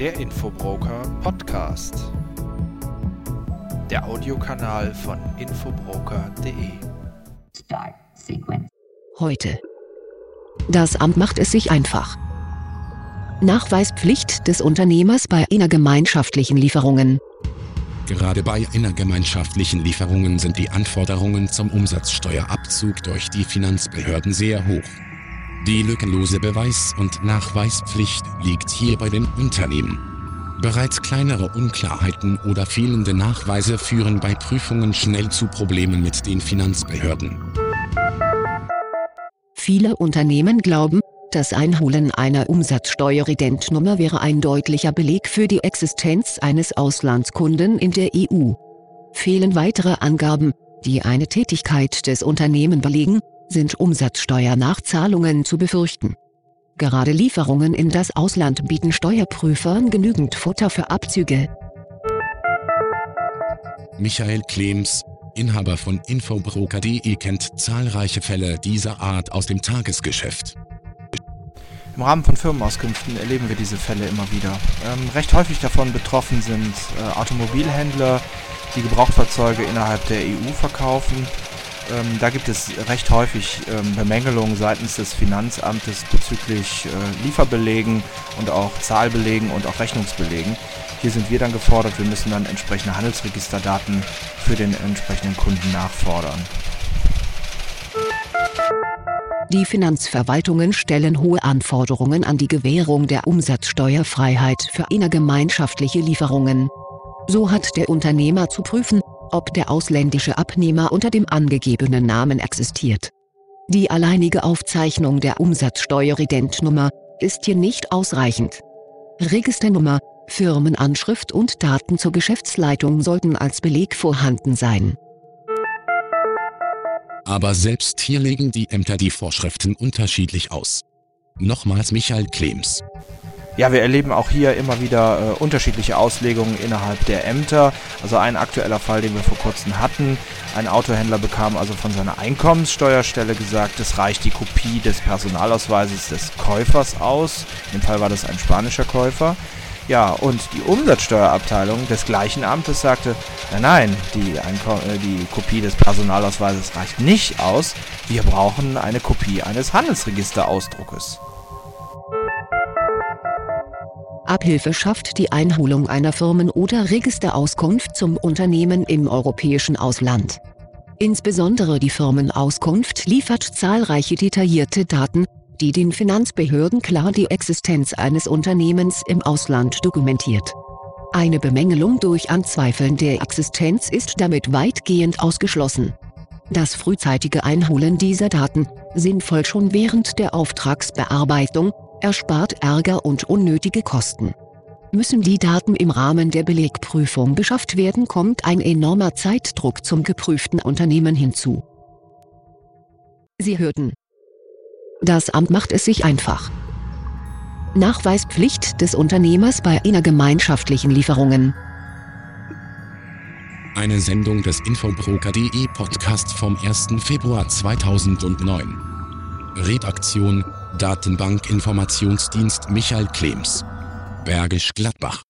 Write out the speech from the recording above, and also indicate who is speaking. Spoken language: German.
Speaker 1: Der Infobroker Podcast. Der Audiokanal von infobroker.de.
Speaker 2: Heute. Das Amt macht es sich einfach. Nachweispflicht des Unternehmers bei innergemeinschaftlichen Lieferungen.
Speaker 3: Gerade bei innergemeinschaftlichen Lieferungen sind die Anforderungen zum Umsatzsteuerabzug durch die Finanzbehörden sehr hoch. Die lückenlose Beweis- und Nachweispflicht liegt hier bei den Unternehmen. Bereits kleinere Unklarheiten oder fehlende Nachweise führen bei Prüfungen schnell zu Problemen mit den Finanzbehörden.
Speaker 2: Viele Unternehmen glauben, das Einholen einer Umsatzsteueridentnummer wäre ein deutlicher Beleg für die Existenz eines Auslandskunden in der EU. Fehlen weitere Angaben, die eine Tätigkeit des Unternehmens belegen, sind Umsatzsteuernachzahlungen zu befürchten. Gerade Lieferungen in das Ausland bieten Steuerprüfern genügend Futter für Abzüge.
Speaker 3: Michael Klems, Inhaber von Infobroker.de kennt zahlreiche Fälle dieser Art aus dem Tagesgeschäft.
Speaker 1: Im Rahmen von Firmenauskünften erleben wir diese Fälle immer wieder. Ähm, recht häufig davon betroffen sind äh, Automobilhändler, die Gebrauchtfahrzeuge innerhalb der EU verkaufen. Ähm, da gibt es recht häufig ähm, Bemängelungen seitens des Finanzamtes bezüglich äh, Lieferbelegen und auch Zahlbelegen und auch Rechnungsbelegen. Hier sind wir dann gefordert, wir müssen dann entsprechende Handelsregisterdaten für den entsprechenden Kunden nachfordern.
Speaker 2: Die Finanzverwaltungen stellen hohe Anforderungen an die Gewährung der Umsatzsteuerfreiheit für innergemeinschaftliche Lieferungen. So hat der Unternehmer zu prüfen, ob der ausländische Abnehmer unter dem angegebenen Namen existiert. Die alleinige Aufzeichnung der Umsatzsteueridentnummer ist hier nicht ausreichend. Registernummer, Firmenanschrift und Daten zur Geschäftsleitung sollten als Beleg vorhanden sein.
Speaker 3: Aber selbst hier legen die Ämter die Vorschriften unterschiedlich aus. Nochmals Michael Klems.
Speaker 1: Ja, wir erleben auch hier immer wieder äh, unterschiedliche Auslegungen innerhalb der Ämter. Also ein aktueller Fall, den wir vor kurzem hatten. Ein Autohändler bekam also von seiner Einkommenssteuerstelle gesagt, es reicht die Kopie des Personalausweises des Käufers aus. In dem Fall war das ein spanischer Käufer. Ja, und die Umsatzsteuerabteilung des gleichen Amtes sagte, nein, nein, die, Einko äh, die Kopie des Personalausweises reicht nicht aus. Wir brauchen eine Kopie eines Handelsregisterausdruckes.
Speaker 2: Abhilfe schafft die Einholung einer Firmen- oder Registerauskunft zum Unternehmen im europäischen Ausland. Insbesondere die Firmenauskunft liefert zahlreiche detaillierte Daten, die den Finanzbehörden klar die Existenz eines Unternehmens im Ausland dokumentiert. Eine Bemängelung durch Anzweifeln der Existenz ist damit weitgehend ausgeschlossen. Das frühzeitige Einholen dieser Daten, sinnvoll schon während der Auftragsbearbeitung, erspart Ärger und unnötige Kosten. Müssen die Daten im Rahmen der Belegprüfung beschafft werden, kommt ein enormer Zeitdruck zum geprüften Unternehmen hinzu. Sie hörten. Das Amt macht es sich einfach. Nachweispflicht des Unternehmers bei innergemeinschaftlichen Lieferungen.
Speaker 3: Eine Sendung des Infobroker.de Podcast vom 1. Februar 2009. Redaktion Datenbank Informationsdienst Michael Klems. Bergisch Gladbach